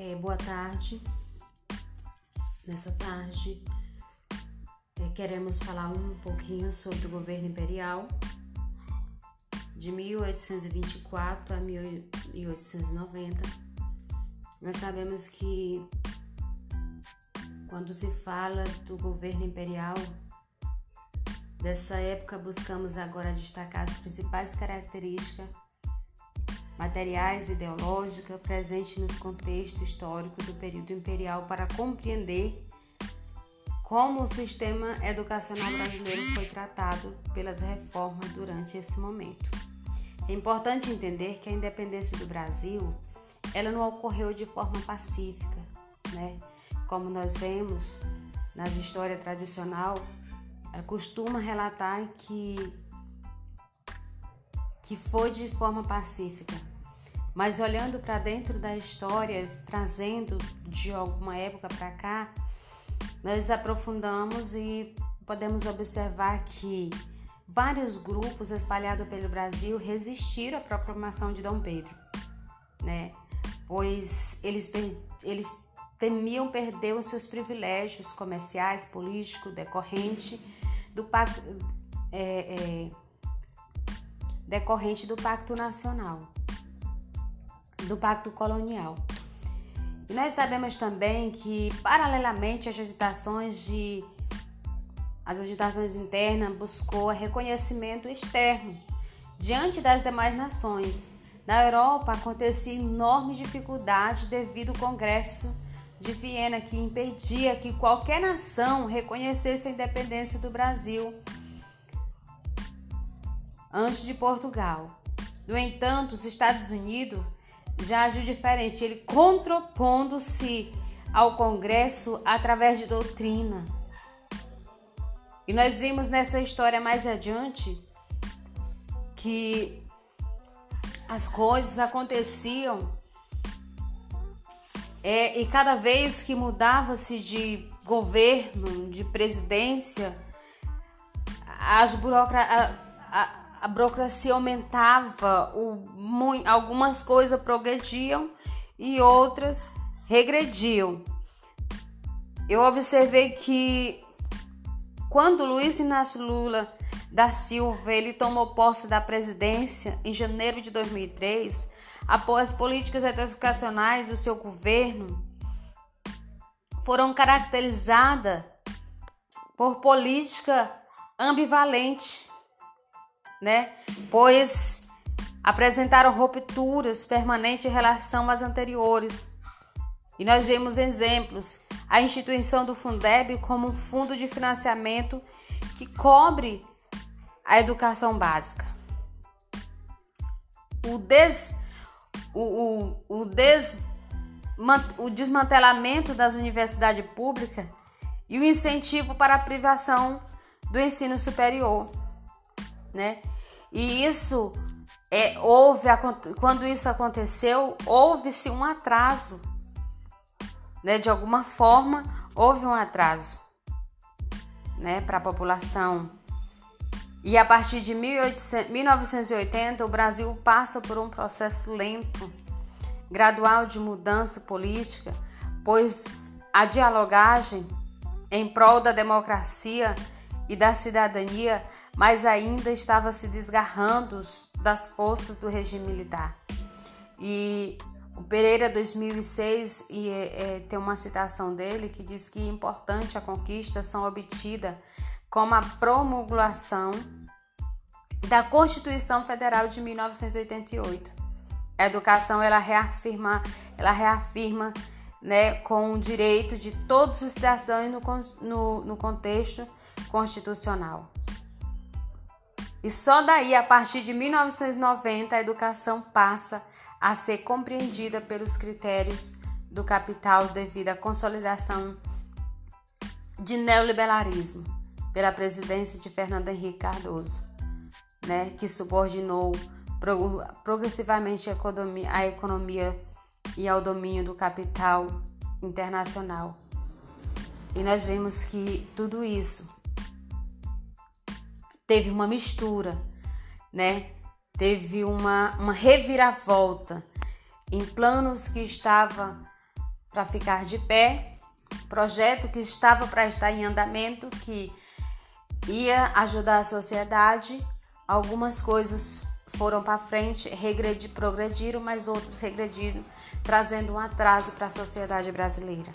É, boa tarde. Nessa tarde é, queremos falar um pouquinho sobre o governo imperial de 1824 a 1890. Nós sabemos que quando se fala do governo imperial, dessa época buscamos agora destacar as principais características materiais e ideológicas presentes nos contextos históricos do período imperial para compreender como o sistema educacional brasileiro foi tratado pelas reformas durante esse momento. É importante entender que a independência do Brasil ela não ocorreu de forma pacífica, né? Como nós vemos nas histórias tradicional, costuma relatar que que foi de forma pacífica. Mas olhando para dentro da história, trazendo de alguma época para cá, nós aprofundamos e podemos observar que vários grupos espalhados pelo Brasil resistiram à proclamação de Dom Pedro, né? Pois eles, eles temiam perder os seus privilégios comerciais, políticos, decorrente do pacto. É, é, decorrente do Pacto Nacional, do Pacto Colonial. E nós sabemos também que, paralelamente às agitações de as agitações internas buscou reconhecimento externo diante das demais nações. Na Europa acontecia enorme dificuldade devido ao Congresso de Viena que impedia que qualquer nação reconhecesse a independência do Brasil antes de Portugal. No entanto, os Estados Unidos já agiu diferente, ele contrapondo-se ao Congresso através de doutrina. E nós vimos nessa história mais adiante que as coisas aconteciam é, e cada vez que mudava-se de governo, de presidência, as burocra a, burocracia aumentava, o, algumas coisas progrediam e outras regrediam. Eu observei que quando Luiz Inácio Lula da Silva ele tomou posse da presidência em janeiro de 2003, após políticas educacionais do seu governo foram caracterizadas por política ambivalente né? Pois apresentaram rupturas permanentes em relação às anteriores. E nós vemos exemplos, a instituição do Fundeb como um fundo de financiamento que cobre a educação básica. O, des, o, o, o, des, o desmantelamento das universidades públicas e o incentivo para a privação do ensino superior né? E isso é, houve quando isso aconteceu, houve-se um atraso, né? De alguma forma houve um atraso, né? Para a população. E a partir de 1800, 1980 o Brasil passa por um processo lento, gradual de mudança política, pois a dialogagem em prol da democracia e da cidadania mas ainda estava se desgarrando das forças do regime militar. E o Pereira 2006 e, é, é, tem uma citação dele que diz que importante a conquista são obtidas como a promulgação da Constituição Federal de 1988. A educação ela reafirma, ela reafirma né, com o direito de todos os cidadãos no, no, no contexto constitucional. E só daí, a partir de 1990, a educação passa a ser compreendida pelos critérios do capital devido à consolidação de neoliberalismo pela presidência de Fernando Henrique Cardoso, né, que subordinou progressivamente a economia, a economia e ao domínio do capital internacional. E nós vemos que tudo isso teve uma mistura, né? Teve uma, uma reviravolta em planos que estava para ficar de pé, projeto que estava para estar em andamento, que ia ajudar a sociedade. Algumas coisas foram para frente, regredi, progrediram, mas outras regrediram, trazendo um atraso para a sociedade brasileira.